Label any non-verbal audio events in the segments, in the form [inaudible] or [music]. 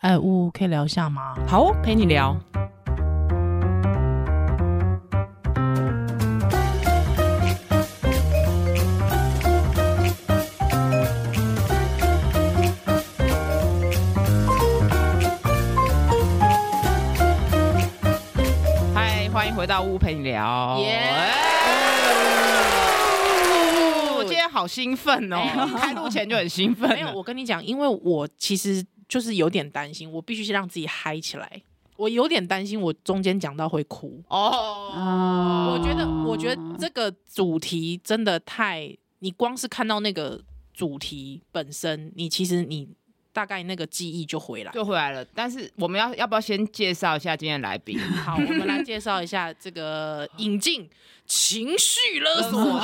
哎，呜可以聊一下吗？好哦，陪你聊。嗨，欢迎回到屋陪你聊。耶！我今天好兴奋哦，开录前就很兴奋。没有，我跟你讲，因为我其实。就是有点担心，我必须先让自己嗨起来。我有点担心，我中间讲到会哭哦。我觉得，我觉得这个主题真的太……你光是看到那个主题本身，你其实你。大概那个记忆就回来，就回来了。但是我们要要不要先介绍一下今天的来宾？[laughs] 好，我们来介绍一下这个引进情绪勒索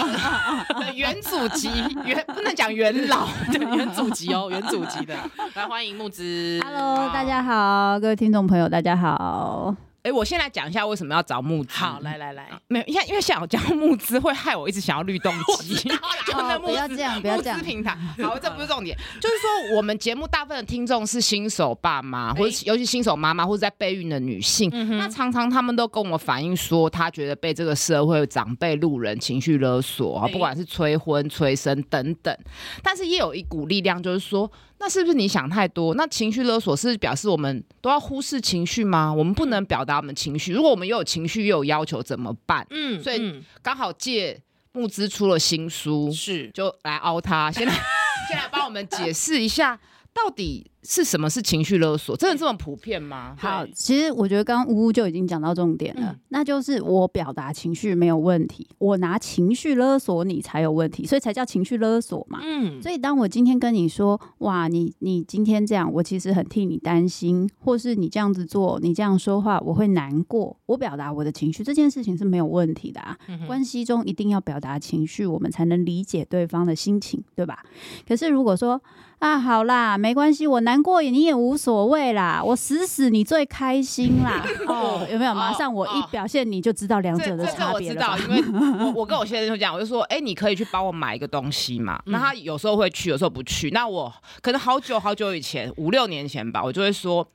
的元祖籍，元不能讲元老，[laughs] 对，元祖籍哦，元祖籍的。来欢迎木子。Hello，大家好，各位听众朋友，大家好。哎，我先来讲一下为什么要找募资。好，来来来，没有，因为因为想要讲募资会害我一直想要律动机。[laughs] 哦，不要这样，不要这样。平台，好，这不是重点，[laughs] 就是说我们节目大部分的听众是新手爸妈，或者尤其新手妈妈或者在备孕的女性，那常常他们都跟我反映说，他觉得被这个社会长辈、路人情绪勒索啊，不管是催婚、催生等等。但是也有一股力量，就是说。那是不是你想太多？那情绪勒索是表示我们都要忽视情绪吗？我们不能表达我们情绪。如果我们又有情绪又有要求怎么办？嗯，所以刚好借募资出了新书，是就来凹他，先来 [laughs] 先来帮我们解释一下到底。是什么是情绪勒索？真的这么普遍吗？好，其实我觉得刚刚呜呜就已经讲到重点了，嗯、那就是我表达情绪没有问题，我拿情绪勒索你才有问题，所以才叫情绪勒索嘛。嗯，所以当我今天跟你说，哇，你你今天这样，我其实很替你担心，或是你这样子做，你这样说话，我会难过。我表达我的情绪，这件事情是没有问题的啊。嗯、关系中一定要表达情绪，我们才能理解对方的心情，对吧？可是如果说啊，好啦，没关系，我难。难过你也无所谓啦，我死死你最开心啦，[laughs] 哦，有没有？马上我一表现你就知道两者的差别了。我知道，因为我 [laughs] 我跟我先生就讲，我就说，哎、欸，你可以去帮我买一个东西嘛。那他有时候会去，有时候不去。那我可能好久好久以前，五六年前吧，我就会说，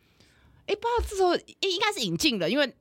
哎、欸，不知道这时候应该是引进的，因为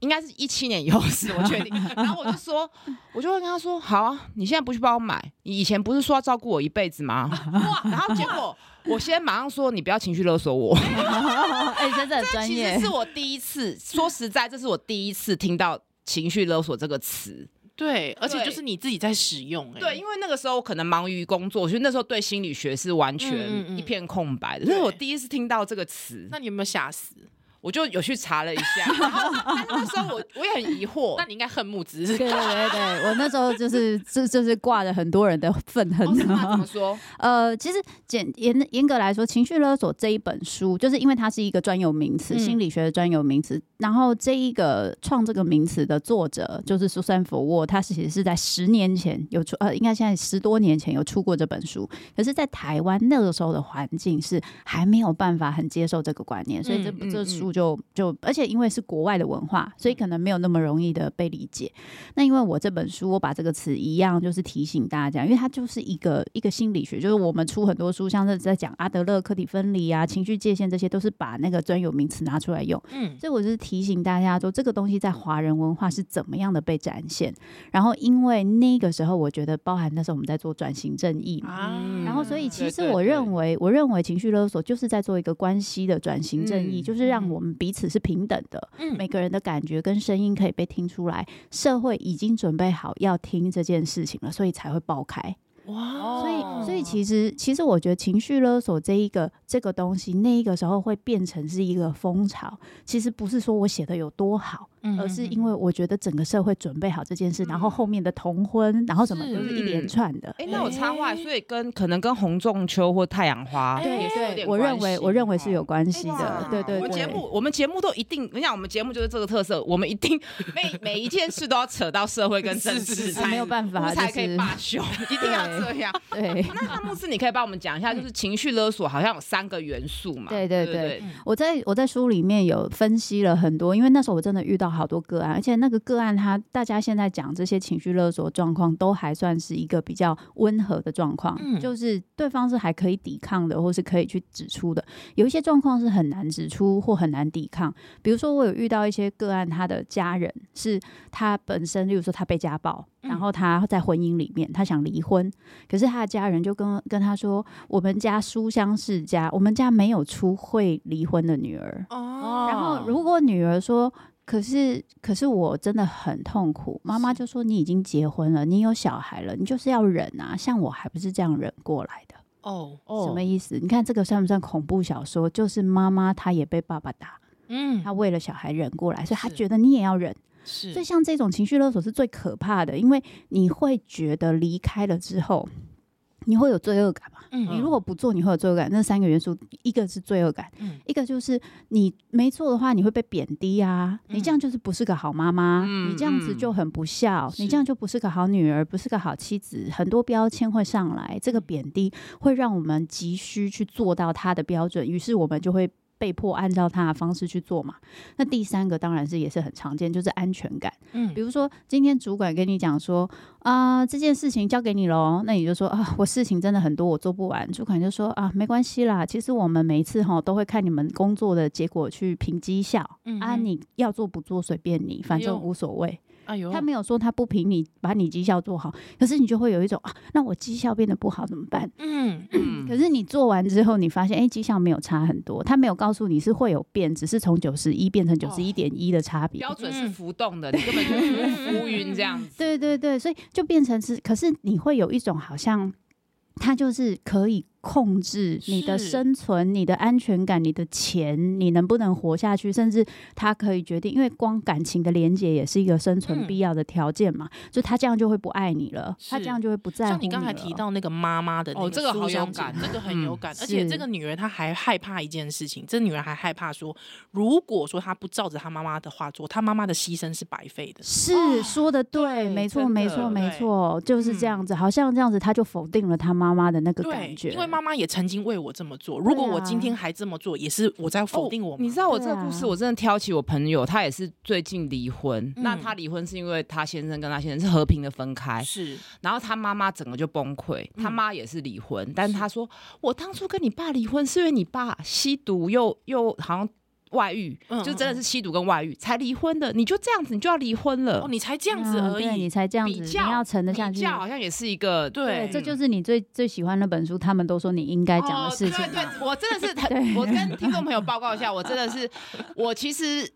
应该是一七年以后是 [laughs] 我确定。然后我就说，我就会跟他说，好啊，你现在不去帮我买，你以前不是说要照顾我一辈子吗？哇！然后结果。我先马上说，你不要情绪勒索我。[laughs] 哎，真的很专业。其实是我第一次，说实在，这是我第一次听到“情绪勒索”这个词。对，而且就是你自己在使用。对，因为那个时候我可能忙于工作，所以那时候对心理学是完全一片空白的。所以我第一次听到这个词，那你有没有吓死？我就有去查了一下，[laughs] 然后那时候我我也很疑惑，那你应该恨慕姿。[laughs] 对对对对，我那时候就是这就是挂着很多人的愤恨。怎么说？[laughs] 呃，其实简严严格来说，《情绪勒索》这一本书，就是因为它是一个专有名词，心理学的专有名词。然后这一个创这个名词的作者就是苏珊·佛沃，他是其实是在十年前有出，呃，应该现在十多年前有出过这本书。可是，在台湾那个时候的环境是还没有办法很接受这个观念，所以这这书。就就，而且因为是国外的文化，所以可能没有那么容易的被理解。那因为我这本书，我把这个词一样，就是提醒大家，因为它就是一个一个心理学，就是我们出很多书，像是在讲阿德勒、课题分离啊、情绪界限，这些都是把那个专有名词拿出来用。嗯，所以我就是提醒大家说，这个东西在华人文化是怎么样的被展现。然后因为那个时候，我觉得包含那时候我们在做转型正义嘛，啊、然后所以其实我认为，我认为情绪勒索就是在做一个关系的转型正义，嗯、就是让我。我们彼此是平等的，嗯，每个人的感觉跟声音可以被听出来，社会已经准备好要听这件事情了，所以才会爆开。哇，所以所以其实其实我觉得情绪勒索这一个这个东西，那一个时候会变成是一个风潮，其实不是说我写的有多好。而是因为我觉得整个社会准备好这件事，然后后面的同婚，然后什么都是一连串的。哎，那我插话，所以跟可能跟红中秋或太阳花，对对，我认为我认为是有关系的。对对，我们节目我们节目都一定，你想我们节目就是这个特色，我们一定每每一件事都要扯到社会跟政治，没有办法才可以罢休，一定要这样。对，那慕姿，你可以帮我们讲一下，就是情绪勒索好像有三个元素嘛？对对对，我在我在书里面有分析了很多，因为那时候我真的遇到。到好多个案，而且那个个案他大家现在讲这些情绪勒索状况都还算是一个比较温和的状况，嗯、就是对方是还可以抵抗的，或是可以去指出的。有一些状况是很难指出或很难抵抗，比如说我有遇到一些个案，他的家人是他本身，例如说他被家暴，然后他在婚姻里面他想离婚，可是他的家人就跟跟他说，我们家书香世家，我们家没有出会离婚的女儿。哦，然后如果女儿说，可是可是我真的很痛苦，妈妈就说，你已经结婚了，你有小孩了，你就是要忍啊，像我还不是这样忍过来的。哦哦，什么意思？你看这个算不算恐怖小说？就是妈妈她也被爸爸打，嗯，她为了小孩忍过来，所以她觉得你也要忍。是，所以像这种情绪勒索是最可怕的，因为你会觉得离开了之后。你会有罪恶感吗？嗯，你如果不做，你会有罪恶感。那三个元素，一个是罪恶感，嗯，一个就是你没做的话，你会被贬低啊。嗯、你这样就是不是个好妈妈，嗯、你这样子就很不孝，嗯、你这样就不是个好女儿，不是个好妻子，很多标签会上来。这个贬低会让我们急需去做到他的标准，于是我们就会。被迫按照他的方式去做嘛？那第三个当然是也是很常见，就是安全感。嗯，比如说今天主管跟你讲说啊、呃，这件事情交给你喽，那你就说啊，我事情真的很多，我做不完。主管就说啊，没关系啦，其实我们每一次哈都会看你们工作的结果去评绩效。嗯，啊，你要做不做随便你，反正无所谓。哎呦，他没有说他不评你把你绩效做好，可是你就会有一种啊，那我绩效变得不好怎么办？嗯嗯。可是你做完之后，你发现哎，绩效没有差很多，他没有告诉你是会有变，只是从九十一变成九十一点一的差别。标准是浮动的，你根本就 [laughs] 浮云这样子。对对对，所以就变成是，可是你会有一种好像他就是可以。控制你的生存、你的安全感、你的钱，你能不能活下去？甚至他可以决定，因为光感情的连接也是一个生存必要的条件嘛。嗯、就他这样就会不爱你了，他这样就会不在乎你了。像你刚才提到那个妈妈的那个哦，这个好有感，这个很有感。嗯、而且这个女人她还害怕一件事情，这女人还害怕说，如果说她不照着她妈妈的话做，她妈妈的牺牲是白费的。是、哦、说的对，没错，没错，没错，就是这样子。好像这样子，她就否定了她妈妈的那个感觉，妈妈也曾经为我这么做，如果我今天还这么做，也是我在否定我。你知道我这个故事，我真的挑起我朋友，他也是最近离婚。那他离婚是因为他先生跟他先生是和平的分开，是。然后他妈妈整个就崩溃，他妈也是离婚，但是他说我当初跟你爸离婚是因为你爸吸毒又又好像。外遇，就真的是吸毒跟外遇才离婚的，你就这样子，你就要离婚了，哦你才这样子而已，你才这样子，你要沉得下去，比较好像也是一个对，这就是你最最喜欢那本书，他们都说你应该讲的事情。对对，我真的是，[laughs] 我跟听众朋友报告一下，我真的是，我其实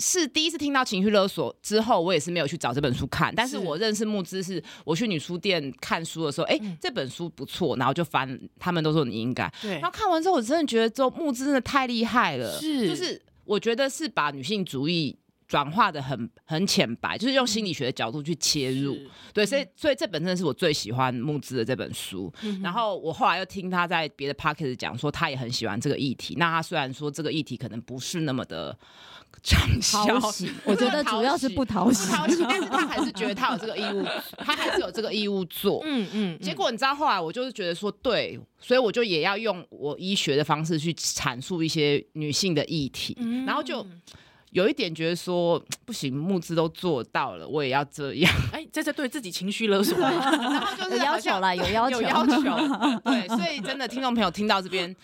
是第一次听到情绪勒索之后，我也是没有去找这本书看，但是我认识木之是我去女书店看书的时候，哎，这本书不错，然后就翻，他们都说你应该，对，然后看完之后，我真的觉得周木之真的太厉害了，是，就是。我觉得是把女性主义转化的很很浅白，就是用心理学的角度去切入，是对，所以所以这本身是我最喜欢木之的这本书。嗯、然后我后来又听他在别的 podcast 讲说，他也很喜欢这个议题。那他虽然说这个议题可能不是那么的畅销，[laughs] 我觉得主要是不讨喜，讨喜，但是他还是觉得他有这个义务，他还是有这个义务做。嗯嗯。结果你知道后来我就是觉得说，对，所以我就也要用我医学的方式去阐述一些女性的议题，嗯、然后就。有一点觉得说 [tsk] 不行，慕姿都做到了，我也要这样。[laughs] 哎，这是对自己情绪勒索，然 [laughs] 后就是有要求了，有要求，有要求。[laughs] 对，所以真的听众朋友听到这边，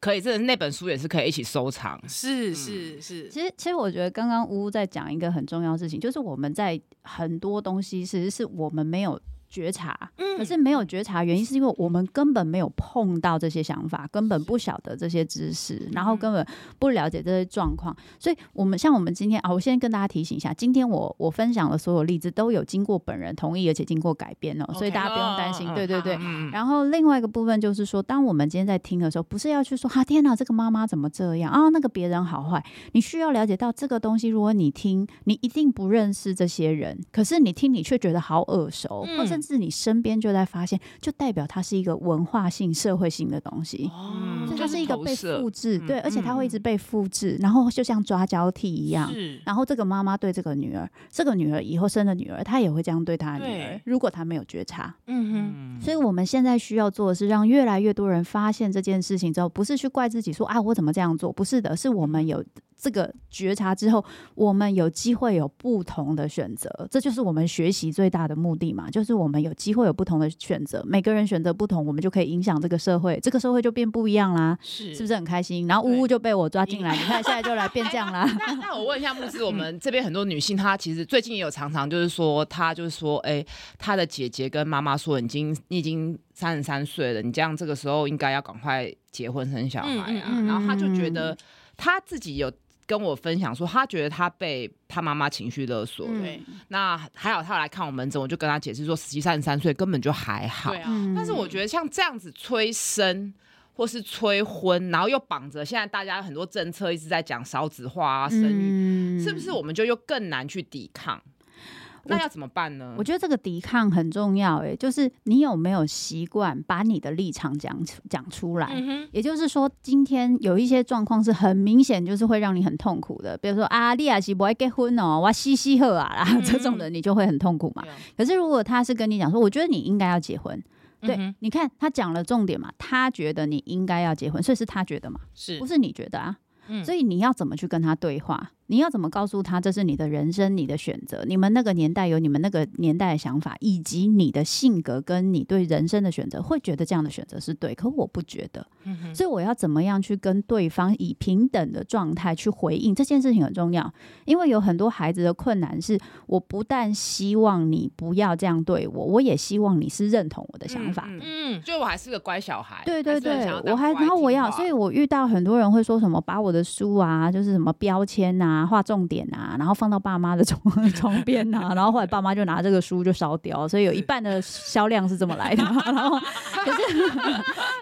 可以，真的那本书也是可以一起收藏。是是是。其实其实我觉得刚刚呜呜在讲一个很重要的事情，就是我们在很多东西其实是我们没有。觉察，可是没有觉察，原因是因为我们根本没有碰到这些想法，根本不晓得这些知识，然后根本不了解这些状况，所以我们像我们今天啊，我先跟大家提醒一下，今天我我分享的所有例子都有经过本人同意，而且经过改编哦，所以大家不用担心。对对对。然后另外一个部分就是说，当我们今天在听的时候，不是要去说哈天哪，这个妈妈怎么这样啊？那个别人好坏，你需要了解到这个东西。如果你听，你一定不认识这些人，可是你听，你却觉得好耳熟，或者。甚至你身边就在发现，就代表它是一个文化性、社会性的东西。哦，它是一个被复制，嗯、对，而且它会一直被复制，嗯、然后就像抓交替一样。是然后这个妈妈对这个女儿，这个女儿以后生的女儿，她也会这样对她的女儿。如果她没有觉察，嗯哼。所以我们现在需要做的是，让越来越多人发现这件事情之后，不是去怪自己说啊，我怎么这样做？不是的，是我们有。这个觉察之后，我们有机会有不同的选择，这就是我们学习最大的目的嘛，就是我们有机会有不同的选择，每个人选择不同，我们就可以影响这个社会，这个社会就变不一样啦，是是不是很开心？然后呜呜就被我抓进来，你看现在就来变这样啦。[laughs] 那那我问一下牧师，我们这边很多女性，她其实最近也有常常就是说，她就是说，哎，她的姐姐跟妈妈说，已经你已经三十三岁了，你这样这个时候应该要赶快结婚生小孩啊，嗯嗯嗯，然后她就觉得她自己有。跟我分享说，他觉得他被他妈妈情绪勒索。对、嗯，那还好，他来看我门诊，我就跟他解释说，实际三十三岁根本就还好。对啊，但是我觉得像这样子催生或是催婚，然后又绑着现在大家很多政策一直在讲少子化啊、生育，嗯、是不是我们就又更难去抵抗？那要怎么办呢？我，觉得这个抵抗很重要，哎，就是你有没有习惯把你的立场讲讲出来？嗯、也就是说，今天有一些状况是很明显，就是会让你很痛苦的，比如说啊，利亚西不爱结婚哦，哇嘻嘻呵啊啦，嗯、这种的你就会很痛苦嘛。嗯、可是如果他是跟你讲说，我觉得你应该要结婚，对，嗯、你看他讲了重点嘛，他觉得你应该要结婚，所以是他觉得嘛，是不是你觉得啊？嗯、所以你要怎么去跟他对话？你要怎么告诉他这是你的人生，你的选择？你们那个年代有你们那个年代的想法，以及你的性格跟你对人生的选择，会觉得这样的选择是对。可我不觉得，嗯、所以我要怎么样去跟对方以平等的状态去回应这件事情很重要。因为有很多孩子的困难是，我不但希望你不要这样对我，我也希望你是认同我的想法。嗯，嗯，就我还是个乖小孩。对对对，还我还然后我要，所以我遇到很多人会说什么，把我的书啊，就是什么标签啊。啊，画重点啊，然后放到爸妈的床床边啊，[laughs] 然后后来爸妈就拿这个书就烧掉，所以有一半的销量是这么来的。[laughs] 然后，可是，[laughs]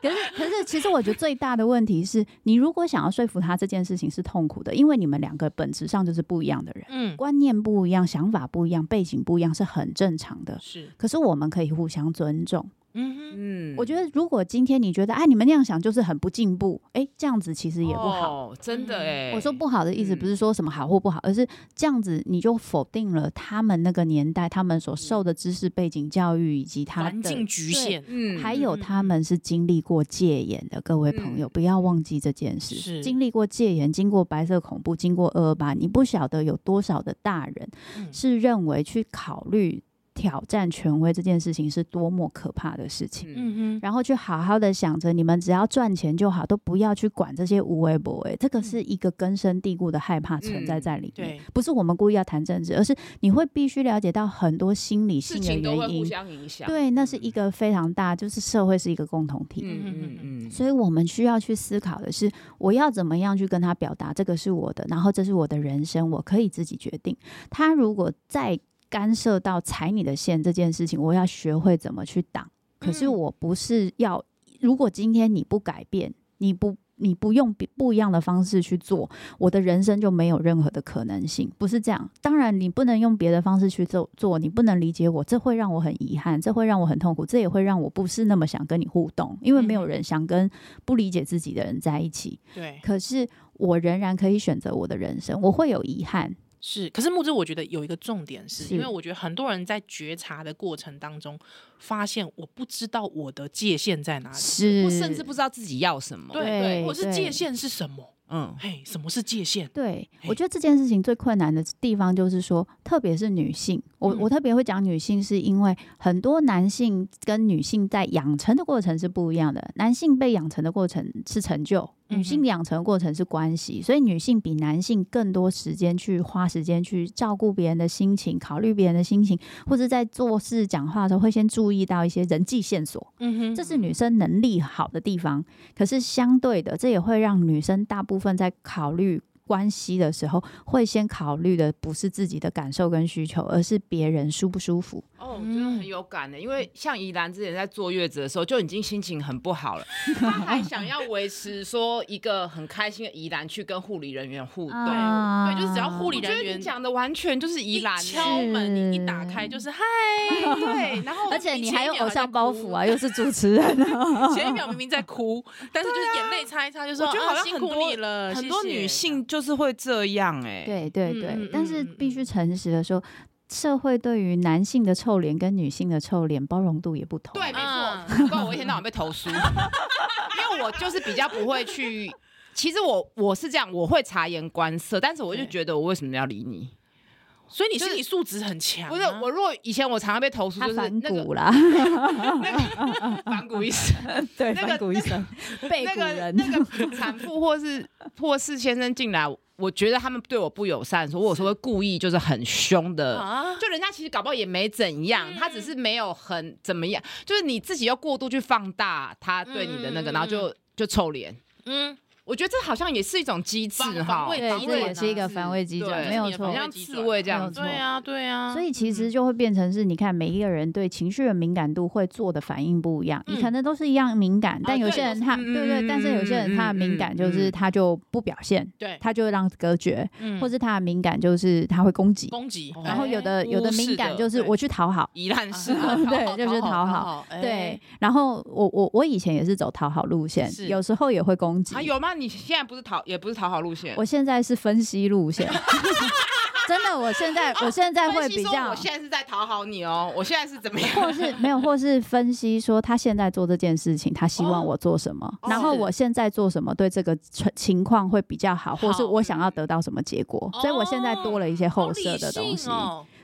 可是，可是，其实我觉得最大的问题是你如果想要说服他这件事情是痛苦的，因为你们两个本质上就是不一样的人，嗯，观念不一样，想法不一样，背景不一样，是很正常的。是，可是我们可以互相尊重。嗯嗯，我觉得如果今天你觉得哎，你们那样想就是很不进步，哎，这样子其实也不好，哦、真的哎。我说不好的意思不是说什么好或不好，嗯、而是这样子你就否定了他们那个年代他们所受的知识背景教育以及他的环境局限，嗯，还有他们是经历过戒严的，嗯、各位朋友不要忘记这件事，是。经历过戒严，经过白色恐怖，经过二二八，你不晓得有多少的大人是认为去考虑。挑战权威这件事情是多么可怕的事情，嗯哼，然后去好好的想着，你们只要赚钱就好，都不要去管这些无为不为。这个是一个根深蒂固的害怕存在在里面。不是我们故意要谈政治，而是你会必须了解到很多心理性的原因。都会互相影响。对，那是一个非常大，就是社会是一个共同体。嗯嗯嗯。所以我们需要去思考的是，我要怎么样去跟他表达，这个是我的，然后这是我的人生，我可以自己决定。他如果在。干涉到踩你的线这件事情，我要学会怎么去挡。可是我不是要，如果今天你不改变，你不你不用不一样的方式去做，我的人生就没有任何的可能性，不是这样。当然，你不能用别的方式去做做，你不能理解我，这会让我很遗憾，这会让我很痛苦，这也会让我不是那么想跟你互动，因为没有人想跟不理解自己的人在一起。对，可是我仍然可以选择我的人生，我会有遗憾。是，可是木之，我觉得有一个重点是，是因为我觉得很多人在觉察的过程当中，发现我不知道我的界限在哪里，是，我甚至不知道自己要什么，对对，我是界限是什么？嗯，嘿，什么是界限？对，我觉得这件事情最困难的地方就是说，特别是女性，我我特别会讲女性，是因为很多男性跟女性在养成的过程是不一样的，男性被养成的过程是成就。女性养成的过程是关系，所以女性比男性更多时间去花时间去照顾别人的心情，考虑别人的心情，或者在做事讲话的时候会先注意到一些人际线索。嗯哼，这是女生能力好的地方。可是相对的，这也会让女生大部分在考虑。关系的时候，会先考虑的不是自己的感受跟需求，而是别人舒不舒服。哦，真的很有感的，因为像宜兰之前在坐月子的时候，就已经心情很不好了，[laughs] 他还 [laughs] 想要维持说一个很开心的宜兰去跟护理人员互动，啊、对，就是只要护理人员讲的完全就是宜兰，敲门你一打开就是嗨，对，然后 [laughs] 而且你还有偶像包袱啊，又是主持人，前一秒明明在哭，但是就是眼泪擦一擦，就说我觉得好像辛苦你了，很多女性。就是会这样哎、欸，对对对，嗯、但是必须诚实的说，社会对于男性的臭脸跟女性的臭脸包容度也不同。对，没错。不过我一天到晚被投诉，[laughs] 因为我就是比较不会去其实我我是这样，我会察言观色，但是我就觉得我为什么要理你？所以你心理素质很强、啊。就是。不是我，如果以前我常常被投诉，就是反骨啦，那 [laughs] 个反骨医生，[laughs] 对，那个反骨医生，被那个那个产妇或是或是先生进来，我觉得他们对我不友善的时候，我有时候会故意就是很凶的，就人家其实搞不好也没怎样，他只是没有很怎么样，就是你自己要过度去放大他对你的那个，然后就就臭脸，嗯。我觉得这好像也是一种机制哈，对，这也是一个防卫机制，没有错，像刺猬这样子，对啊，对啊。所以其实就会变成是，你看每一个人对情绪的敏感度会做的反应不一样，你可能都是一样敏感，但有些人他，对不对？但是有些人他的敏感就是他就不表现，对，他就会让隔绝，或是他的敏感就是他会攻击，攻击。然后有的有的敏感就是我去讨好，糜烂式，[laughs] 对，[laughs] 就是讨好，对。然后我我我以前也是走讨好路线，有时候也会攻击。有吗？你现在不是讨？也不是讨好路线，我现在是分析路线。[laughs] 真的，我现在我现在会比较，我现在是在讨好你哦。我现在是怎么样？或是没有，或是分析说他现在做这件事情，他希望我做什么，然后我现在做什么对这个情况会比较好，或是我想要得到什么结果，所以我现在多了一些后设的东西，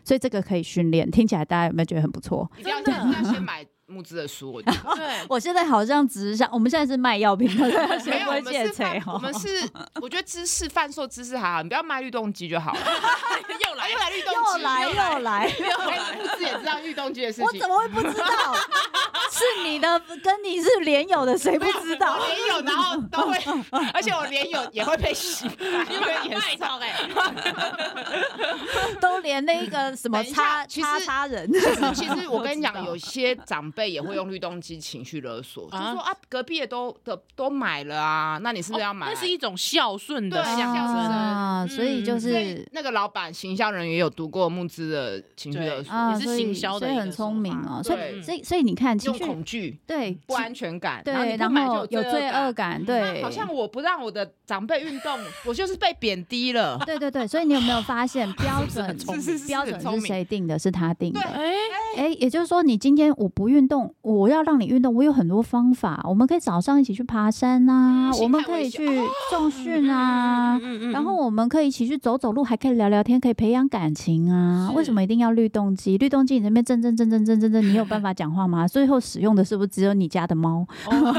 所以这个可以训练。听起来大家有没有觉得很不错？要先买。木质的书，我觉 [laughs] 得。对，[laughs] 我现在好像只是想，我们现在是卖药品的，没有，[laughs] 我们是，我们是，我觉得知识贩售知识还好，你不要卖律动机就好了。又来又来律动机，又来又来，木质也知道律动机的事情，我怎么会不知道？是你的，跟你是连友的，谁不知道？连友，然后都会，而且我连友也会被洗，因为卖套哎，都连那个什么叉叉叉人。其实，其实我跟你讲，有些长辈。也会用律动机情绪勒索，啊、就是说啊，隔壁也都都都买了啊，那你是不是要买？那是一种孝顺的象征啊，所以就是那个老板行销人也有读过募资的情绪勒索，也是行销的，所以很聪明哦。所以所以所以你看，用恐惧对不安全感，对，然后有罪恶感，对，好像我不让我的长辈运动，我就是被贬低了。[laughs] 对对对，所以你有没有发现 [laughs] 标准？标准是谁定的？是他定的。哎哎，也就是说，你今天我不运动，我要让你运动，我有很多方法。我们可以早上一起去爬山啊，我们可以去重训啊，然后我们可以一起去走走路，还可以聊聊天，可以培养感情啊。为什么一定要律动机？律动机你那边震震震震震震震，你有办法讲话吗？最后使用的是不是只有你家的猫？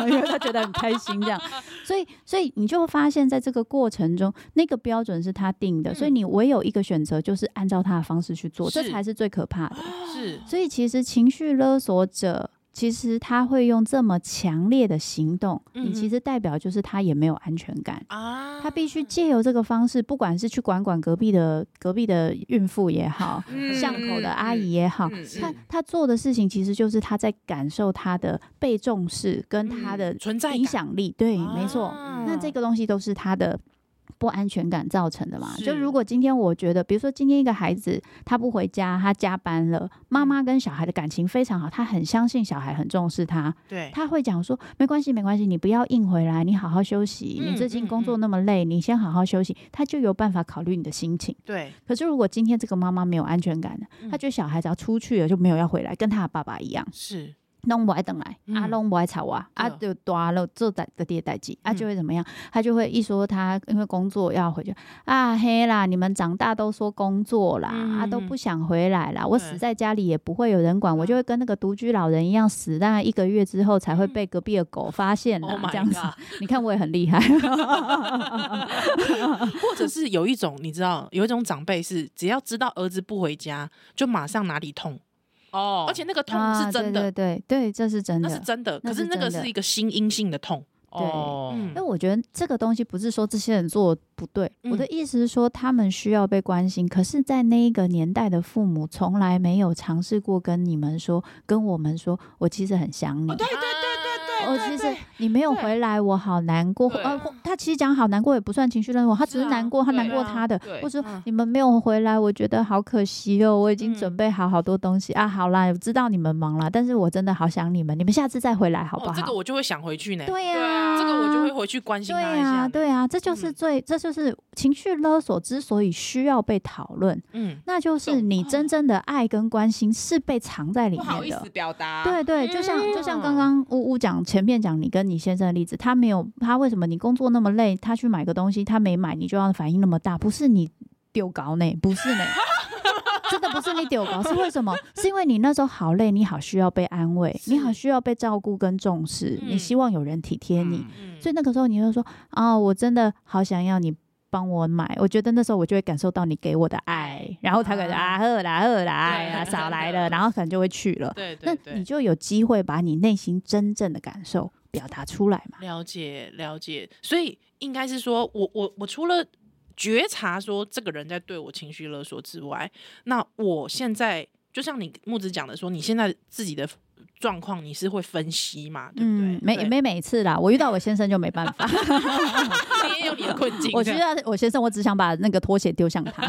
因为他觉得很开心这样。所以，所以你就会发现在这个过程中，那个标准是他定的，所以你唯有一个选择，就是按照他的方式去做，这才是最可怕的。是，所以其实情绪勒索者。其实他会用这么强烈的行动，你其实代表就是他也没有安全感啊。他必须借由这个方式，不管是去管管隔壁的隔壁的孕妇也好，[laughs] 巷口的阿姨也好，他他做的事情其实就是他在感受他的被重视跟他的存在影响力。对，没错。那这个东西都是他的。不安全感造成的嘛？就如果今天我觉得，比如说今天一个孩子他不回家，他加班了，妈妈跟小孩的感情非常好，他很相信小孩很重视他，对，他会讲说没关系没关系，你不要硬回来，你好好休息，你最近工作那么累，你先好好休息，他就有办法考虑你的心情。对。可是如果今天这个妈妈没有安全感的，他觉得小孩只要出去了就没有要回来，跟他的爸爸一样。是。拢不爱等来，啊，拢不爱吵啊，啊，就大了做代的爹代志，啊，就会怎么样？他就会一说他因为工作要回去，啊，嘿啦，你们长大都说工作啦，啊，都不想回来啦。我死在家里也不会有人管，我就会跟那个独居老人一样死，大概一个月之后才会被隔壁的狗发现啦，这样子。[laughs] 你看我也很厉害，[laughs] 或者是有一种你知道，有一种长辈是只要知道儿子不回家，就马上哪里痛。哦，而且那个痛是真的，对对对，这是真的，那是真的。可是那个是一个心因性的痛，对。那我觉得这个东西不是说这些人做不对，我的意思是说他们需要被关心。可是，在那一个年代的父母从来没有尝试过跟你们说，跟我们说，我其实很想你。对对对。对对，我，其实你没有回来，我好难过。呃，他其实讲好难过也不算情绪勒索，他只是难过，他难过他的。或者说你们没有回来，我觉得好可惜哦。我已经准备好好多东西啊。好啦，我知道你们忙了，但是我真的好想你们。你们下次再回来好不好？这个我就会想回去呢。对呀，这个我就会回去关心他一下。对啊，这就是最，这就是情绪勒索之所以需要被讨论。嗯，那就是你真正的爱跟关心是被藏在里面的。不好意思表达。对对，就像就像刚刚呜呜讲。前面讲你跟你先生的例子，他没有，他为什么你工作那么累，他去买个东西，他没买，你就要反应那么大？不是你丢高呢，不是呢，[laughs] 真的不是你丢高，是为什么？是因为你那时候好累，你好需要被安慰，你好需要被照顾跟重视，嗯、你希望有人体贴你，嗯、所以那个时候你就说啊、哦，我真的好想要你。帮我买，我觉得那时候我就会感受到你给我的爱，然后他可能啊喝啦喝啦，哎呀少来了，然后可能就会去了。对对对，那你就有机会把你内心真正的感受表达出来嘛？了解了解，所以应该是说我我我除了觉察说这个人在对我情绪勒索之外，那我现在就像你木子讲的说，你现在自己的。状况你是会分析嘛？对不对？没没每次啦，我遇到我先生就没办法。[laughs] 你也有你的困境。[laughs] 我觉得我先生，我只想把那个拖鞋丢向他。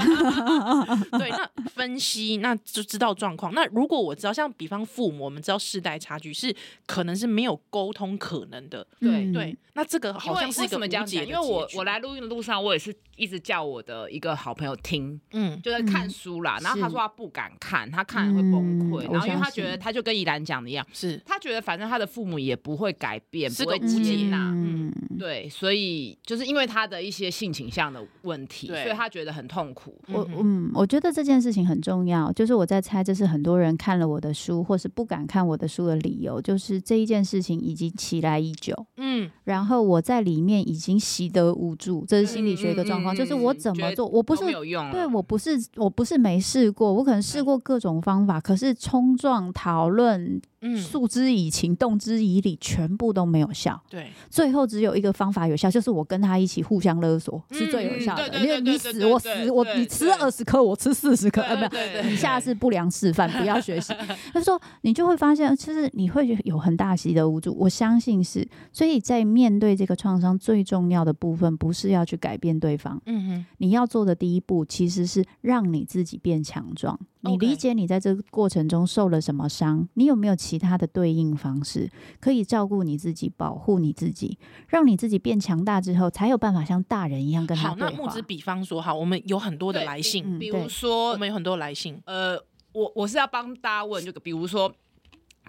[laughs] 对，那分析那就知道状况。那如果我知道，像比方父母，我们知道世代差距是可能是没有沟通可能的。对对，那这个好像是一个误解。因为我我来录音的路上，我也是一直叫我的一个好朋友听，嗯，就在看书啦。然后他说他不敢看，他看会崩溃。然后因为他觉得，他就跟宜兰讲的一样。是。他觉得反正他的父母也不会改变，不会接纳，嗯，对，所以就是因为他的一些性倾向的问题，所以他觉得很痛苦。我嗯，我觉得这件事情很重要，就是我在猜，这是很多人看了我的书或是不敢看我的书的理由，就是这一件事情已经起来已久，嗯，然后我在里面已经习得无助，这是心理学一个状况，就是我怎么做，我不是有用，对我不是我不是没试过，我可能试过各种方法，可是冲撞讨论。嗯，诉之以情，动之以理，全部都没有效。对，最后只有一个方法有效，就是我跟他一起互相勒索，是最有效的。因为你死我死，我你吃二十颗，我吃四十颗，呃，不，以下是不良示范，不要学习。[laughs] 他说，你就会发现，其实你会有很大习的无助。我相信是，所以在面对这个创伤，最重要的部分不是要去改变对方，嗯哼，你要做的第一步其实是让你自己变强壮。你理解你在这个过程中受了什么伤？你有没有其他的对应方式可以照顾你自己、保护你自己，让你自己变强大之后，才有办法像大人一样跟他对话。好，那木子比方说，好，我们有很多的来信，比如说我们有很多来信。呃，我我是要帮大家问，就比如说，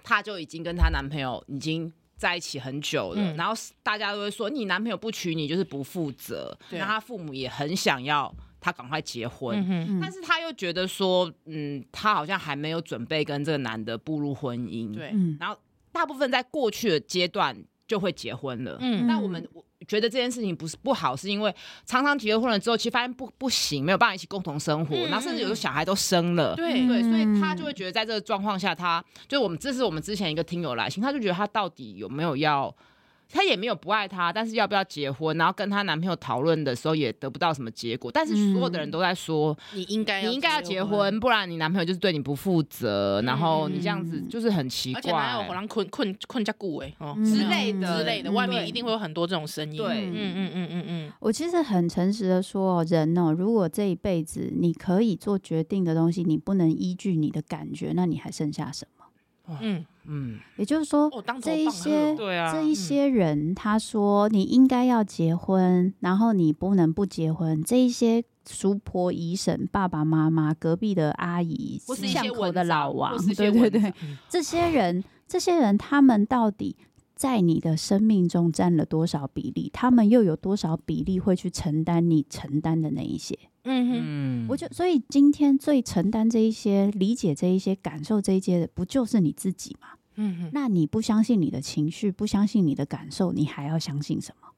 她就已经跟她男朋友已经在一起很久了，嗯、然后大家都会说，你男朋友不娶你就是不负责。那他父母也很想要。他赶快结婚，嗯嗯、但是他又觉得说，嗯，他好像还没有准备跟这个男的步入婚姻。对，然后大部分在过去的阶段就会结婚了。嗯，那我们觉得这件事情不是不好，是因为常常结婚了之后，其实发现不不行，没有办法一起共同生活，嗯、然后甚至有的小孩都生了。对对，所以他就会觉得在这个状况下，他就我们这是我们之前一个听友来信，他就觉得他到底有没有要。她也没有不爱他，但是要不要结婚？然后跟她男朋友讨论的时候也得不到什么结果。但是所有的人都在说，你应该你应该要结婚，不然你男朋友就是对你不负责。然后你这样子就是很奇怪，而且哪有人困困困加固哎之类的之类的，外面一定会有很多这种声音。对，嗯嗯嗯嗯嗯。我其实很诚实的说，人哦，如果这一辈子你可以做决定的东西，你不能依据你的感觉，那你还剩下什么？嗯嗯，也就是说，这一些对啊这一些人，他说你应该要结婚，然后你不能不结婚。这一些叔婆姨婶、爸爸妈妈、隔壁的阿姨、巷口的老王，对对对，这些人，这些人，他们到底在你的生命中占了多少比例？他们又有多少比例会去承担你承担的那一些？嗯哼，我就所以今天最承担这一些、理解这一些、感受这一些的，不就是你自己吗？嗯哼，那你不相信你的情绪，不相信你的感受，你还要相信什么？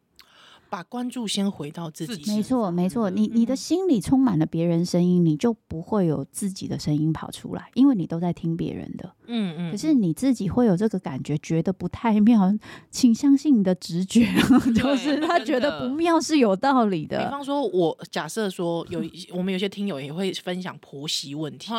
把关注先回到自己，没错，没错。你你的心里充满了别人声音，你就不会有自己的声音跑出来，因为你都在听别人的。嗯嗯。可是你自己会有这个感觉，觉得不太妙，请相信你的直觉，[laughs] 就是他觉得不妙是有道理的。比方说，我假设说有我们有些听友也会分享婆媳问题，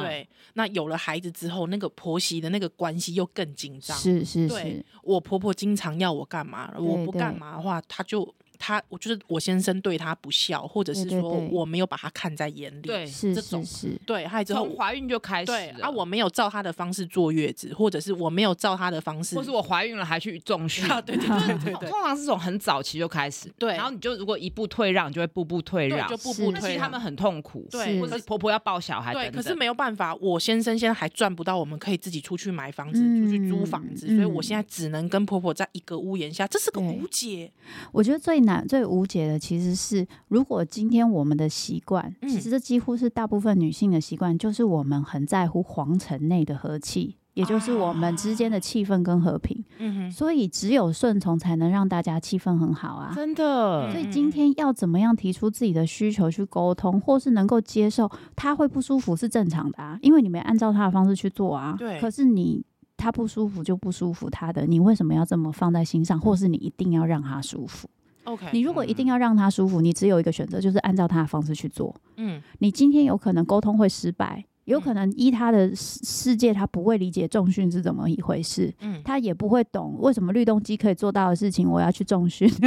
对，那有了孩子之后，那个婆媳的那个关系又更紧张。是是是，我婆婆经常要我干嘛，我不干嘛的话，他就。他，我就是我先生对他不孝，或者是说我没有把他看在眼里，对，是这种是是，对，还有之后从怀孕就开始，对啊，我没有照他的方式坐月子，或者是我没有照他的方式，或是我怀孕了还去重训，对对对对对，[laughs] 通常是从很早期就开始，对，然后你就如果一步退让，你就会步步退让，就步步退让，他们很痛苦，对，或者是婆婆要抱小孩，对，可是没有办法，我先生现在还赚不到，我们可以自己出去买房子，出去租房子，所以我现在只能跟婆婆在一个屋檐下，这是个无解。我觉得最难、最无解的其实是，如果今天我们的习惯，其实这几乎是大部分女性的习惯，就是我们很在乎皇城内的和气，也就是我们之间的气氛跟和平。嗯哼，所以只有顺从才能让大家气氛很好啊！真的。所以今天要怎么样提出自己的需求去沟通，或是能够接受他会不舒服是正常的啊，因为你没按照他的方式去做啊。对。可是你。他不舒服就不舒服，他的你为什么要这么放在心上，或是你一定要让他舒服？OK，你如果一定要让他舒服，你只有一个选择，就是按照他的方式去做。嗯，你今天有可能沟通会失败，有可能依他的世界，他不会理解重训是怎么一回事。嗯，他也不会懂为什么律动机可以做到的事情，我要去重训。[laughs]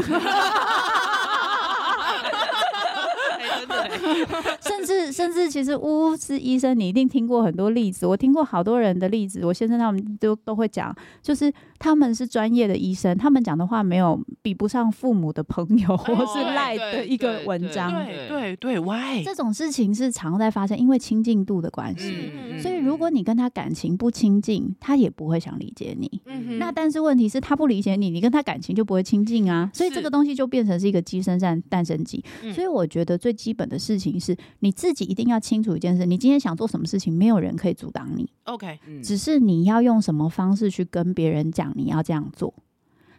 甚至甚至，其实乌是医生，你一定听过很多例子。我听过好多人的例子，我先生他们都都会讲，就是他们是专业的医生，他们讲的话没有比不上父母的朋友 [laughs] 或是赖的一个文章。对对对，Why？这种事情是常在发生，因为亲近度的关系。嗯、所以如果你跟他感情不亲近，他也不会想理解你。嗯、那但是问题是，他不理解你，你跟他感情就不会亲近啊。所以这个东西就变成是一个鸡生蛋，蛋生鸡。所以我觉得最基本的事情是。你自己一定要清楚一件事：你今天想做什么事情，没有人可以阻挡你。OK，只是你要用什么方式去跟别人讲你要这样做。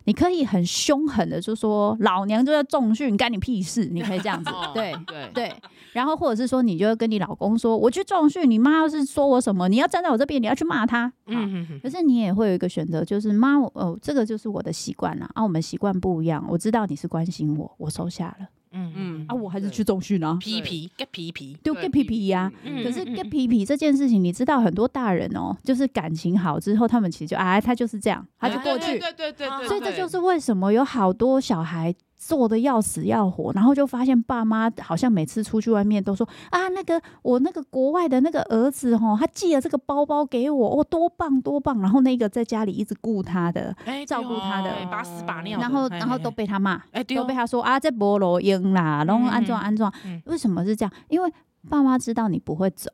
你可以很凶狠的就说：“老娘就要重训，干你屁事！”你可以这样子，[laughs] 对对对。然后或者是说，你就跟你老公说：“我去重训，你妈要是说我什么，你要站在我这边，你要去骂他。”嗯，可是你也会有一个选择，就是妈，哦，这个就是我的习惯了啊。我们习惯不一样，我知道你是关心我，我收下了。嗯嗯啊，我还是去重训啊，皮皮 get 皮皮，就 get 皮皮呀。可是 get 皮皮这件事情，你知道很多大人哦，就是感情好之后，他们其实就啊，他就是这样，他就过去。对对对对。所以这就是为什么有好多小孩。做的要死要活，然后就发现爸妈好像每次出去外面都说啊，那个我那个国外的那个儿子哦，他寄了这个包包给我，哦，多棒多棒。然后那个在家里一直顾他的，照顾他的，把屎把尿，然后然后都被他骂，都被他说啊，这菠萝英啦，然后安装安装。为什么是这样？因为爸妈知道你不会走。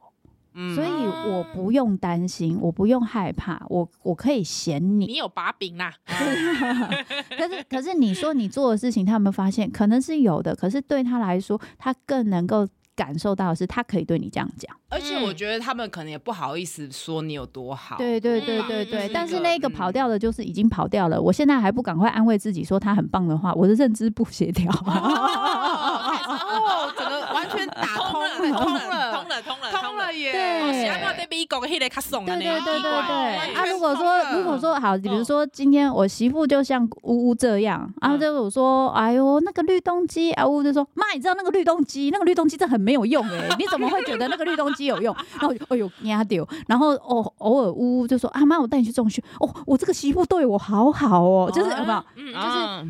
所以我不用担心，我不用害怕，我我可以嫌你，你有把柄啦。[laughs] 可是可是你说你做的事情，他有没有发现？可能是有的，可是对他来说，他更能够感受到的是，他可以对你这样讲。而且我觉得他们可能也不好意思说你有多好。对对对对对。但是那个跑掉的，就是已经跑掉了。我现在还不赶快安慰自己说他很棒的话，我的认知不协调。哦，整个完全打通了，[laughs] 通了，对，对对对对对。啊，如果说如果说好，比如说今天我媳妇就像呜呜这样，然后就我说，哎呦，那个律动机，啊呜就说，妈，你知道那个律动机，那个律动机这很没有用哎，你怎么会觉得那个律动机有用？[laughs] 然后哎呦压丢，然后哦偶尔呜呜就说，啊妈，我带你去重训，哦，我这个媳妇对我好好哦，就是有没有？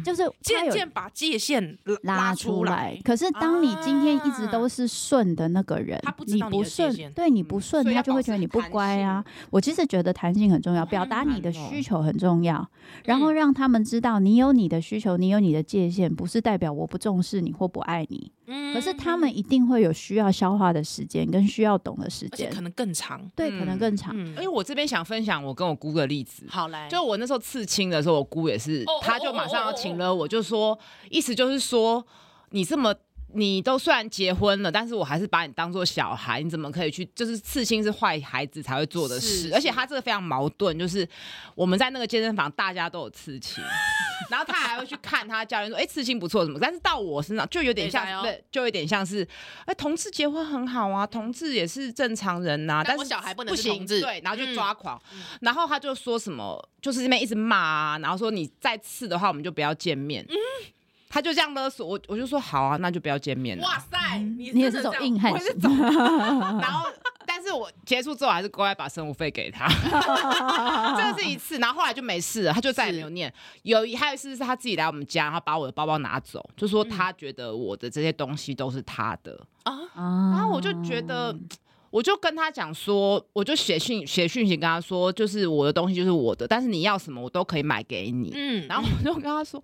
就是就是渐渐把界限拉出来。可是当你今天一直都是顺的那个人，你不顺，对你不顺，他就会觉得你不乖啊。我其实觉得弹性很重要，表达你的需求很重要，然后让他们知道你有你的需求，你有你的界限，不是代表我不重视你或不爱你。可是他们一定会有需要消化的时间，跟需要懂的时间，可能更长。对，可能更长。因为我这边想分享我跟我姑的例子。好来，就我那时候刺青的时候，我姑也是，他就马上要请了我，就说意思就是说你这么。你都虽然结婚了，但是我还是把你当做小孩，你怎么可以去？就是刺青是坏孩子才会做的事，而且他这个非常矛盾，就是我们在那个健身房大家都有刺青，[laughs] 然后他还会去看他教练说，哎、欸，刺青不错什么，但是到我身上就有点像，对，就有点像是，哎，同志结婚很好啊，同志也是正常人呐、啊，但是小孩不能是同志，对，然后就抓狂，嗯、然后他就说什么，就是这边一直骂啊，然后说你再刺的话，我们就不要见面。嗯他就这样勒索我，我就说好啊，那就不要见面了。哇塞，你也是种硬汉。[laughs] 然后，但是是我结束之后还是乖乖把生活费给他，[laughs] 这是一次，然后后来就没事了，他就再也没有念。有一还有一次是他自己来我们家，然后把我的包包拿走，就说他觉得我的这些东西都是他的啊，然后我就觉得。我就跟他讲说，我就写信写讯息跟他说，就是我的东西就是我的，但是你要什么我都可以买给你。嗯，然后我就跟他说，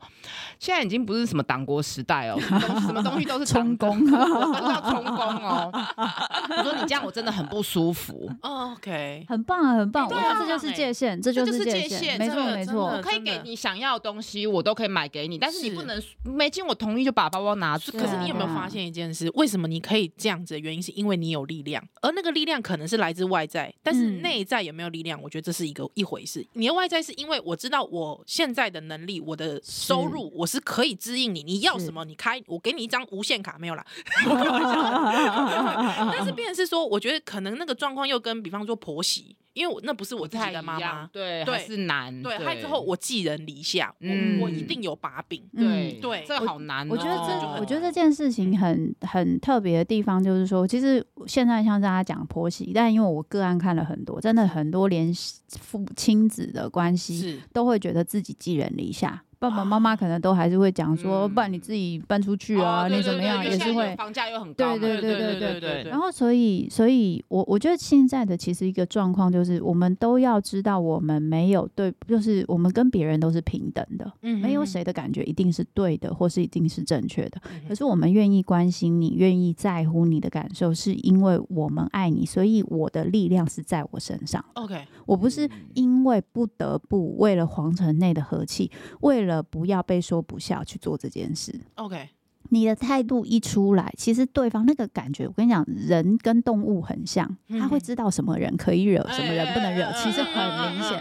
现在已经不是什么党国时代哦，什么东西都是充公，都是要充公哦。[laughs] 我说你这样我真的很不舒服。OK，很棒啊，很棒。对啊，这就是界限，这就是界限，没错没错。我可以给你想要的东西，我都可以买给你，但是你不能没经我同意就把包包拿出。可是你有没有发现一件事？为什么你可以这样子的原因，是因为你有力量，而那个力量可能是来自外在，但是内在有没有力量？我觉得这是一个一回事。你的外在是因为我知道我现在的能力，我的收入，我是可以支应你。你要什么，你开，我给你一张无限卡，没有啦。[laughs] [laughs] 但是变成是说，我觉得可能那个状况又跟比方说婆媳。因为我那不是我自己的妈妈，对，对，是难，对，还之后我寄人篱下，嗯我一定有把柄，对对，这好难。我觉得这，我觉得这件事情很很特别的地方，就是说，其实现在像大家讲婆媳，但因为我个案看了很多，真的很多连父亲子的关系都会觉得自己寄人篱下。爸爸妈妈可能都还是会讲说，不然你自己搬出去啊，你怎么样也是会。房价又很高。对对对对对对。然后所以所以，我我觉得现在的其实一个状况就是，我们都要知道，我们没有对，就是我们跟别人都是平等的，嗯没有谁的感觉一定是对的，或是一定是正确的。可是我们愿意关心你，愿意在乎你的感受，是因为我们爱你，所以我的力量是在我身上。OK，我不是因为不得不为了皇城内的和气，为了不要被说不孝去做这件事。OK，你的态度一出来，其实对方那个感觉，我跟你讲，人跟动物很像，他会知道什么人可以惹，什么人不能惹，其实很明显。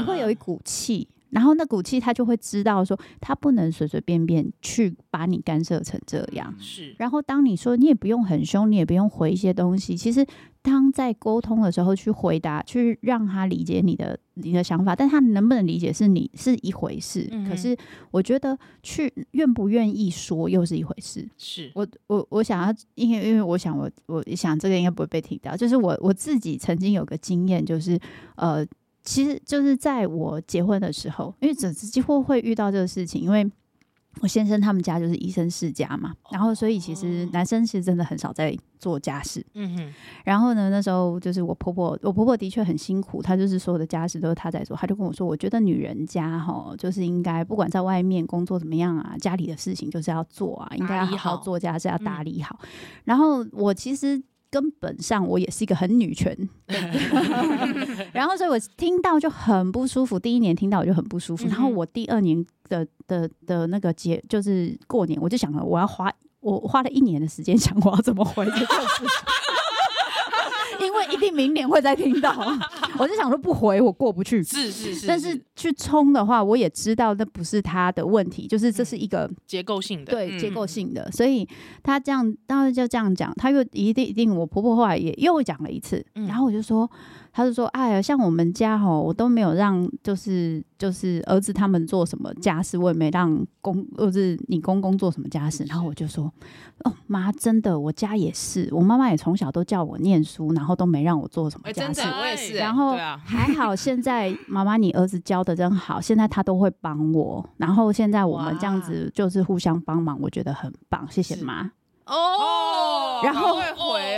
你会有一股气。然后那股气，他就会知道说，他不能随随便便去把你干涉成这样。是。然后当你说你也不用很凶，你也不用回一些东西，其实当在沟通的时候去回答，去让他理解你的你的想法，但他能不能理解是你是一回事。嗯、可是我觉得去愿不愿意说又是一回事。是我我我想要，因为因为我想我我想这个应该不会被提到，就是我我自己曾经有个经验，就是呃。其实就是在我结婚的时候，因为只几乎会遇到这个事情，因为我先生他们家就是医生世家嘛，然后所以其实男生其实真的很少在做家事，嗯哼。然后呢，那时候就是我婆婆，我婆婆的确很辛苦，她就是所有的家事都是她在做，她就跟我说，我觉得女人家哈，就是应该不管在外面工作怎么样啊，家里的事情就是要做啊，应该要好好做家事，要打理好。然后我其实。根本上我也是一个很女权，[laughs] 然后所以我听到就很不舒服。第一年听到我就很不舒服，然后我第二年的的的那个节就是过年，我就想了，我要花我花了一年的时间想我要怎么回这件事。[laughs] 因为一定明年会再听到，我就想说不回我过不去。是是是，但是去冲的话，我也知道那不是他的问题，就是这是一个结构性的，对结构性的，所以他这样当时就这样讲，他又一定一定，我婆婆后来也又讲了一次，然后我就说。他就说：“哎呀，像我们家吼，我都没有让，就是就是儿子他们做什么家事，我也没让公，就是你公公做什么家事。然后我就说：哦，妈，真的，我家也是，我妈妈也从小都叫我念书，然后都没让我做什么家事。我也是。然后 [laughs] 还好，现在妈妈你儿子教的真好，现在他都会帮我。然后现在我们这样子就是互相帮忙，我觉得很棒，谢谢妈。”哦，然后会回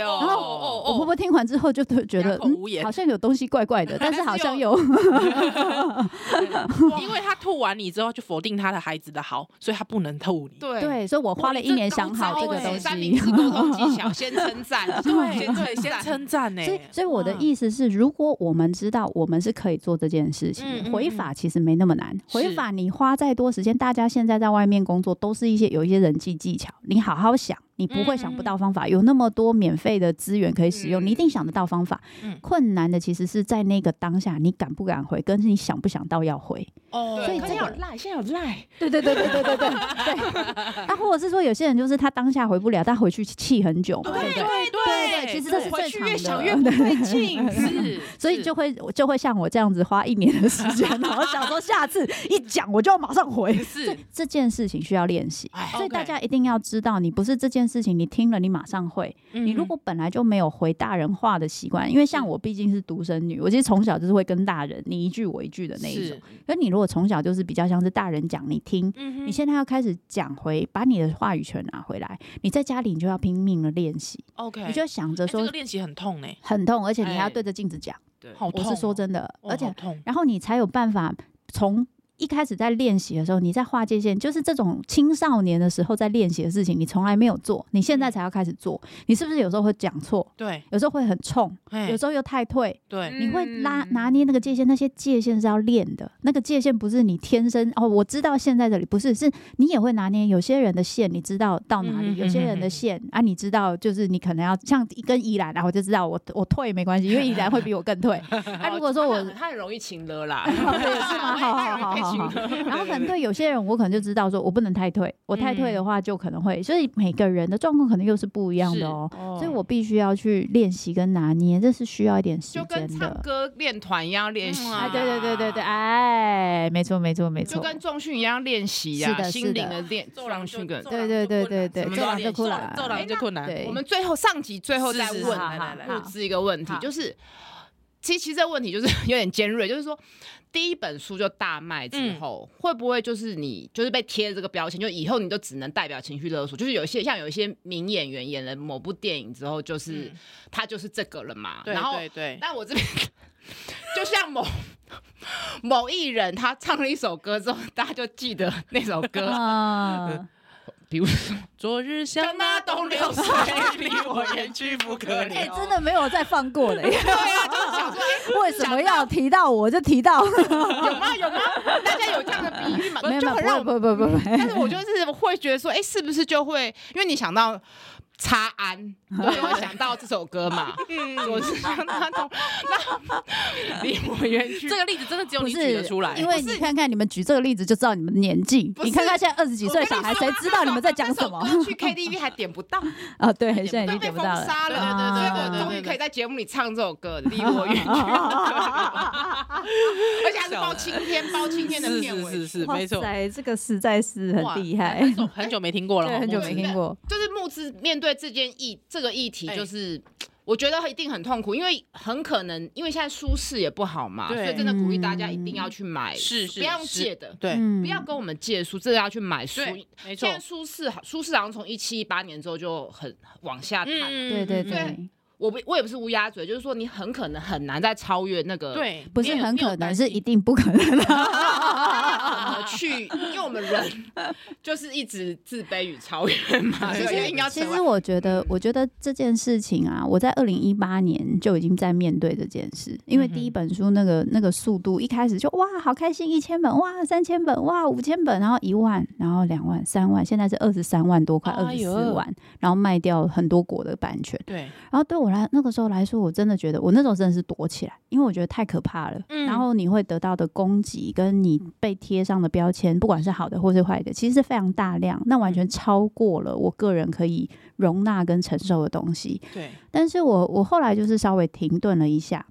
哦，然后我婆婆听完之后就觉得，嗯，好像有东西怪怪的，[laughs] 但是好像有，[laughs] [laughs] 因为他吐完你之后就否定他的孩子的好，所以他不能吐你。对对，所以我花了一年想好这个东西。三明治沟通技巧，先称赞，对对，先称赞呢。所以所以我的意思是，如果我们知道我们是可以做这件事情，回法其实没那么难。回法你花再多时间，大家现在在外面工作都是一些有一些人际技巧，你好好想。你不会想不到方法，有那么多免费的资源可以使用，你一定想得到方法。困难的其实是在那个当下，你敢不敢回，跟你想不想到要回。哦，所以这个赖，现在有赖，对对对对对对对 [laughs] 对。那或者是说，有些人就是他当下回不了，他回去气很久。对对对。对，其实这是最长的。越想 [laughs] 越不对劲，[laughs] 是，所以就会就会像我这样子花一年的时间，然后想说下次一讲我就要马上回。是这件事情需要练习，所以大家一定要知道，你不是这件事情你听了你马上会。你如果本来就没有回大人话的习惯，因为像我毕竟是独生女，我其实从小就是会跟大人你一句我一句的那一种。可你如果从小就是比较像是大人讲你听，你现在要开始讲回，把你的话语权拿回来，你在家里你就要拼命的练习。OK，你就想着说，这个练习很痛呢，很痛，而且你还要对着镜子讲。对，我是说真的，而且痛，然后你才有办法从。一开始在练习的时候，你在划界限，就是这种青少年的时候在练习的事情，你从来没有做，你现在才要开始做，你是不是有时候会讲错？对，有时候会很冲，有时候又太退，对，你会拉拿捏那个界限，那些界限是要练的，那个界限不是你天生哦，我知道线在这里，不是，是你也会拿捏。有些人的线你知道到哪里，有些人的线啊，你知道就是你可能要像跟依兰啊，我就知道我我退没关系，因为依兰会比我更退。[laughs] 啊，如果说我他很容易情了啦，[laughs] 是吗？好好好好。[laughs] 然后可能对有些人，我可能就知道说，我不能太退，我太退的话就可能会，所以每个人的状况可能又是不一样的哦，所以我必须要去练习跟拿捏，这是需要一点时间的。就跟唱歌练团一样练习啊，对对对对对，哎，没错没错没错，就跟重训一样练习呀，是的，心灵的练，重训跟对对对对对，做完就困难，做完就困难。我们最后上集最后再问，来来来，布置一个问题，就是。其实，其实这个问题就是 [laughs] 有点尖锐，就是说，第一本书就大卖之后，嗯、会不会就是你就是被贴了这个标签，就以后你就只能代表情绪勒索？就是有一些像有一些名演员演了某部电影之后，就是、嗯、他就是这个了嘛。对对对。但我这边 [laughs] 就像某某艺人，他唱了一首歌之后，大家就记得那首歌。[laughs] 啊比如说，昨日像那东流水，离我远去不可留。哎，真的没有再放过嘞。对呀，就是想说，为什么要提到我就提到？有吗？有吗？大家有这样的比喻吗？没有，没有，不不不不。但是我就是会觉得说，哎，是不是就会？因为你想到。插安，[laughs] 就会想到这首歌嘛，我是想那种，那离我远去。这个例子真的只有你举得出来，因为你看看你们举这个例子就知道你们年纪。你看看现在二十几岁小孩，谁知道你们在讲什么？去 KTV 还点不到啊？[laughs] 对，现在已经点不到了。杀了，对对对，终于可以在节目里唱这首歌，离我远去。[laughs] 而且还是包青天，包青天的片尾，是是是，没错。这个实在是很厉害，很久没听过了，对，很久没听过。就是慕姿面对。这件议这个议题就是，我觉得一定很痛苦，因为很可能，因为现在舒适也不好嘛，所以真的鼓励大家一定要去买，是是，不要借的，对，不要跟我们借书，这个要去买书。没错，现在舒适好，书市好像从一七一八年之后就很往下探，对对对。我不，我也不是乌鸦嘴，就是说你很可能很难再超越那个，对，不是很可能，是一定不可能的。去，[laughs] 因为我们人就是一直自卑与超越嘛。其实，其实我觉得，我觉得这件事情啊，我在二零一八年就已经在面对这件事，因为第一本书那个那个速度，一开始就哇，好开心，一千本，哇，三千本，哇，五千本，然后一万，然后两万，三万，现在是二十三万多块，二十四万，然后卖掉很多国的版权，对，然后对我。来那个时候来说，我真的觉得我那时候真的是躲起来，因为我觉得太可怕了。嗯，然后你会得到的攻击，跟你被贴上的标签，不管是好的或是坏的，其实是非常大量，那完全超过了我个人可以容纳跟承受的东西。对，但是我我后来就是稍微停顿了一下。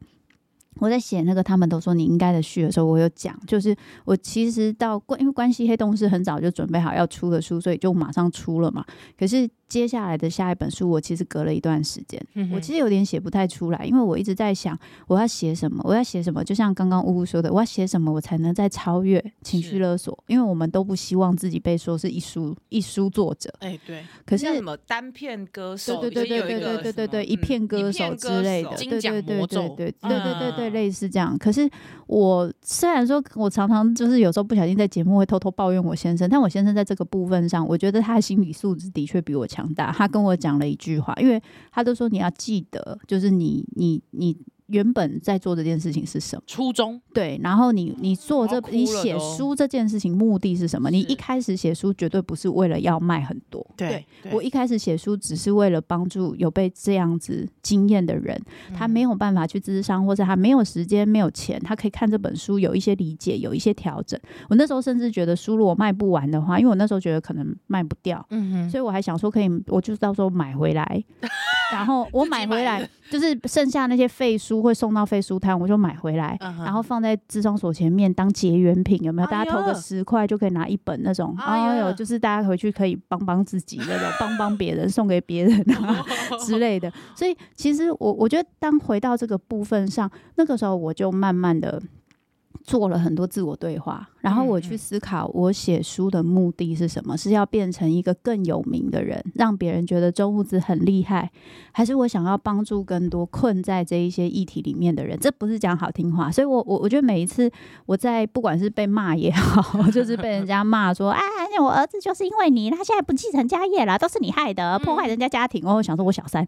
我在写那个他们都说你应该的序的时候，我有讲，就是我其实到关因为关系黑洞是很早就准备好要出的书，所以就马上出了嘛。可是接下来的下一本书，我其实隔了一段时间，嗯、我其实有点写不太出来，因为我一直在想我要写什么，我要写什么。就像刚刚呜呜说的，我要写什么我才能再超越情绪勒索？因为我们都不希望自己被说是一书一书作者。哎，对。可是什么单片歌手？对对对对对对对对对，一片歌手之类的，金奖魔咒，对对对对对对。类似这样，可是我虽然说，我常常就是有时候不小心在节目会偷偷抱怨我先生，但我先生在这个部分上，我觉得他的心理素质的确比我强大。他跟我讲了一句话，因为他都说你要记得，就是你你你。原本在做这件事情是什么初衷？对，然后你你做这你写书这件事情目的是什么？你一开始写书绝对不是为了要卖很多。对，我一开始写书只是为了帮助有被这样子经验的人，他没有办法去咨商，或者他没有时间、没有钱，他可以看这本书有一些理解、有一些调整。我那时候甚至觉得书如果卖不完的话，因为我那时候觉得可能卖不掉，嗯哼，所以我还想说可以，我就到时候买回来。[laughs] 然后我买回来，就是剩下那些废书会送到废书摊，我就买回来，然后放在智商所前面当结缘品，有没有？大家投个十块就可以拿一本那种，哎呦，就是大家回去可以帮帮自己那种，[laughs] 帮帮别人，送给别人啊 [laughs] 之类的。所以其实我我觉得，当回到这个部分上，那个时候我就慢慢的。做了很多自我对话，然后我去思考，我写书的目的是什么？是要变成一个更有名的人，让别人觉得周慕姿很厉害，还是我想要帮助更多困在这一些议题里面的人？这不是讲好听话，所以我我我觉得每一次我在不管是被骂也好，[laughs] 就是被人家骂说，哎，我儿子就是因为你，他现在不继承家业了，都是你害的，破坏人家家庭。我想说我小三，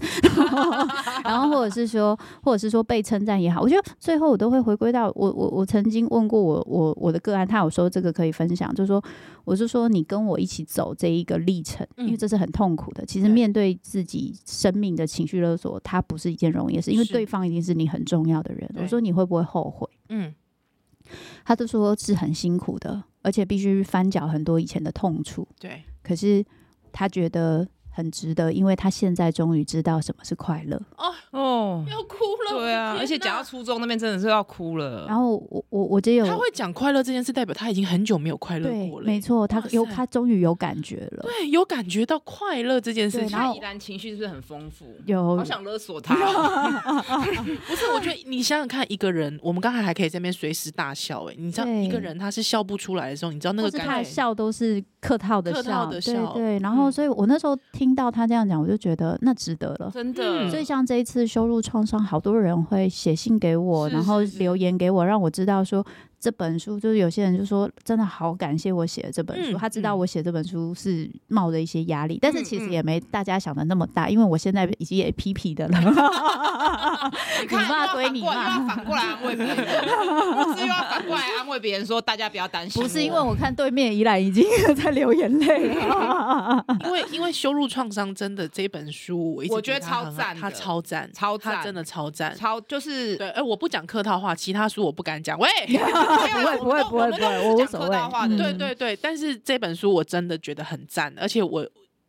[laughs] 然后或者是说，或者是说被称赞也好，我觉得最后我都会回归到我我我曾经。问过我，我我的个案，他有说这个可以分享，就是说，我是说你跟我一起走这一个历程，因为这是很痛苦的。其实面对自己生命的情绪勒索，它不是一件容易的事，因为对方一定是你很重要的人。我说你会不会后悔？嗯，他就说是很辛苦的，而且必须翻搅很多以前的痛处。对，可是他觉得。很值得，因为他现在终于知道什么是快乐哦哦，要哭了。对啊，而且讲到初中那边真的是要哭了。然后我我我只有他会讲快乐这件事，代表他已经很久没有快乐过了。没错，他有他终于有感觉了。对，有感觉到快乐这件事情。然后依然情绪是不是很丰富？有，好想勒索他。[laughs] 不是，我觉得你想想看，一个人，我们刚才还可以在那边随时大笑，哎，你知道一个人他是笑不出来的时候，你知道那个感觉，他的笑都是客套的笑，对对。然后，所以我那时候听到他这样讲。我就觉得那值得了，真的。所以像这一次羞辱创伤，好多人会写信给我，然后留言给我，让我知道说。这本书就是有些人就说，真的好感谢我写的这本书。嗯、他知道我写这本书是冒着一些压力，嗯、但是其实也没大家想的那么大，因为我现在已经也屁屁的了。[laughs] [laughs] 你骂归你骂，又要反过来安慰别人，[laughs] 不是又要反过来安慰别人说大家不要担心。不是因为我看对面依然已经在流眼泪了，因为因为羞辱创伤真的这本书我，我觉得超赞，他超赞，超赞，真的超赞，超就是对。哎，我不讲客套话，其他书我不敢讲。喂。不会不会不会不会，我无所谓。对对对，但是这本书我真的觉得很赞，而且我。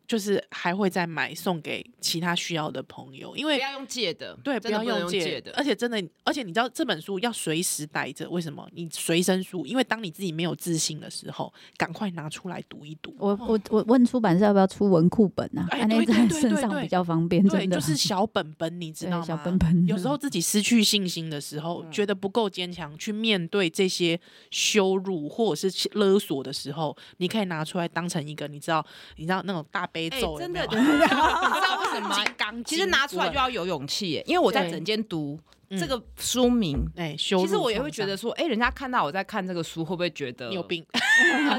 就是还会再买送给其他需要的朋友，因为不要用借的，对，不要用借的，而且真的，而且你知道这本书要随时带着，为什么？你随身书，因为当你自己没有自信的时候，赶快拿出来读一读。我我我问出版社要不要出文库本啊？哎，[laughs] 对对对对，身上比较方便，真的就是小本本，你知道吗？小本本。有时候自己失去信心的时候，觉得不够坚强去面对这些羞辱或者是勒索的时候，你可以拿出来当成一个，你知道，你知道那种大悲咒，真的。[laughs] 你知道为什么吗？[laughs] 其实拿出来就要有勇气耶，因为我在整间读。这个书名，哎，其实我也会觉得说，哎，人家看到我在看这个书，会不会觉得你有病？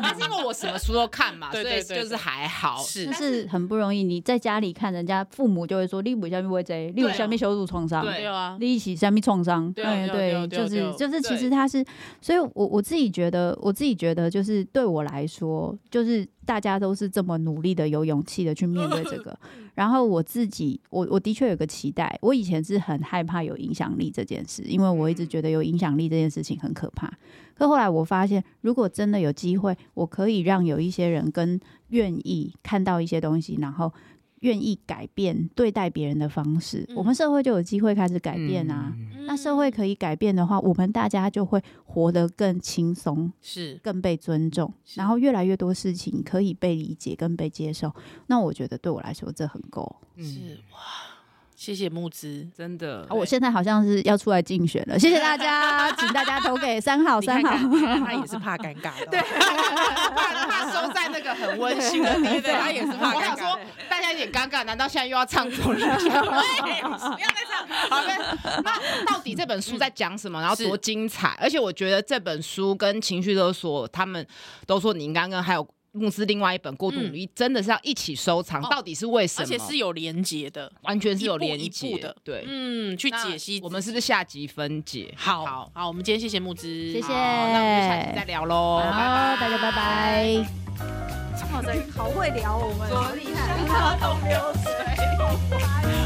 但是因为我什么书都看嘛，所以就是还好，是是很不容易。你在家里看，人家父母就会说，你为什么会这样？你为什么羞辱创伤？对啊，你一起什么创伤？对对，就是就是，其实他是，所以我我自己觉得，我自己觉得，就是对我来说，就是大家都是这么努力的，有勇气的去面对这个。[laughs] 然后我自己，我我的确有个期待，我以前是很害怕有影响力这件事，因为我一直觉得有影响力这件事情很可怕。可后来我发现，如果真的有机会，我可以让有一些人跟愿意看到一些东西，然后。愿意改变对待别人的方式，嗯、我们社会就有机会开始改变啊。嗯、那社会可以改变的话，我们大家就会活得更轻松，是更被尊重，然后越来越多事情可以被理解跟被接受。那我觉得对我来说这很够。是哇。谢谢木之，真的。我现在好像是要出来竞选了，谢谢大家，[laughs] 请大家投给三号，三号。他也是怕尴尬的，[laughs] 对，[laughs] 怕怕收在那个很温馨的地方，他也是怕尴尬。我想说，大家有点尴尬，难道现在又要唱错了？不要再唱。好的，那到底这本书在讲什么？然后多精彩？而且我觉得这本书跟情绪勒索，他们都说你应该跟还有。慕姿另外一本《过度努力》真的是要一起收藏，到底是为什么？而且是有连结的，完全是有连结的。对，嗯，去解析。我们是不是下集分解？好，好，我们今天谢谢慕姿，谢谢。那我们下集再聊喽。好，大家拜拜。好，好会聊，我们多厉害，都流水。[laughs]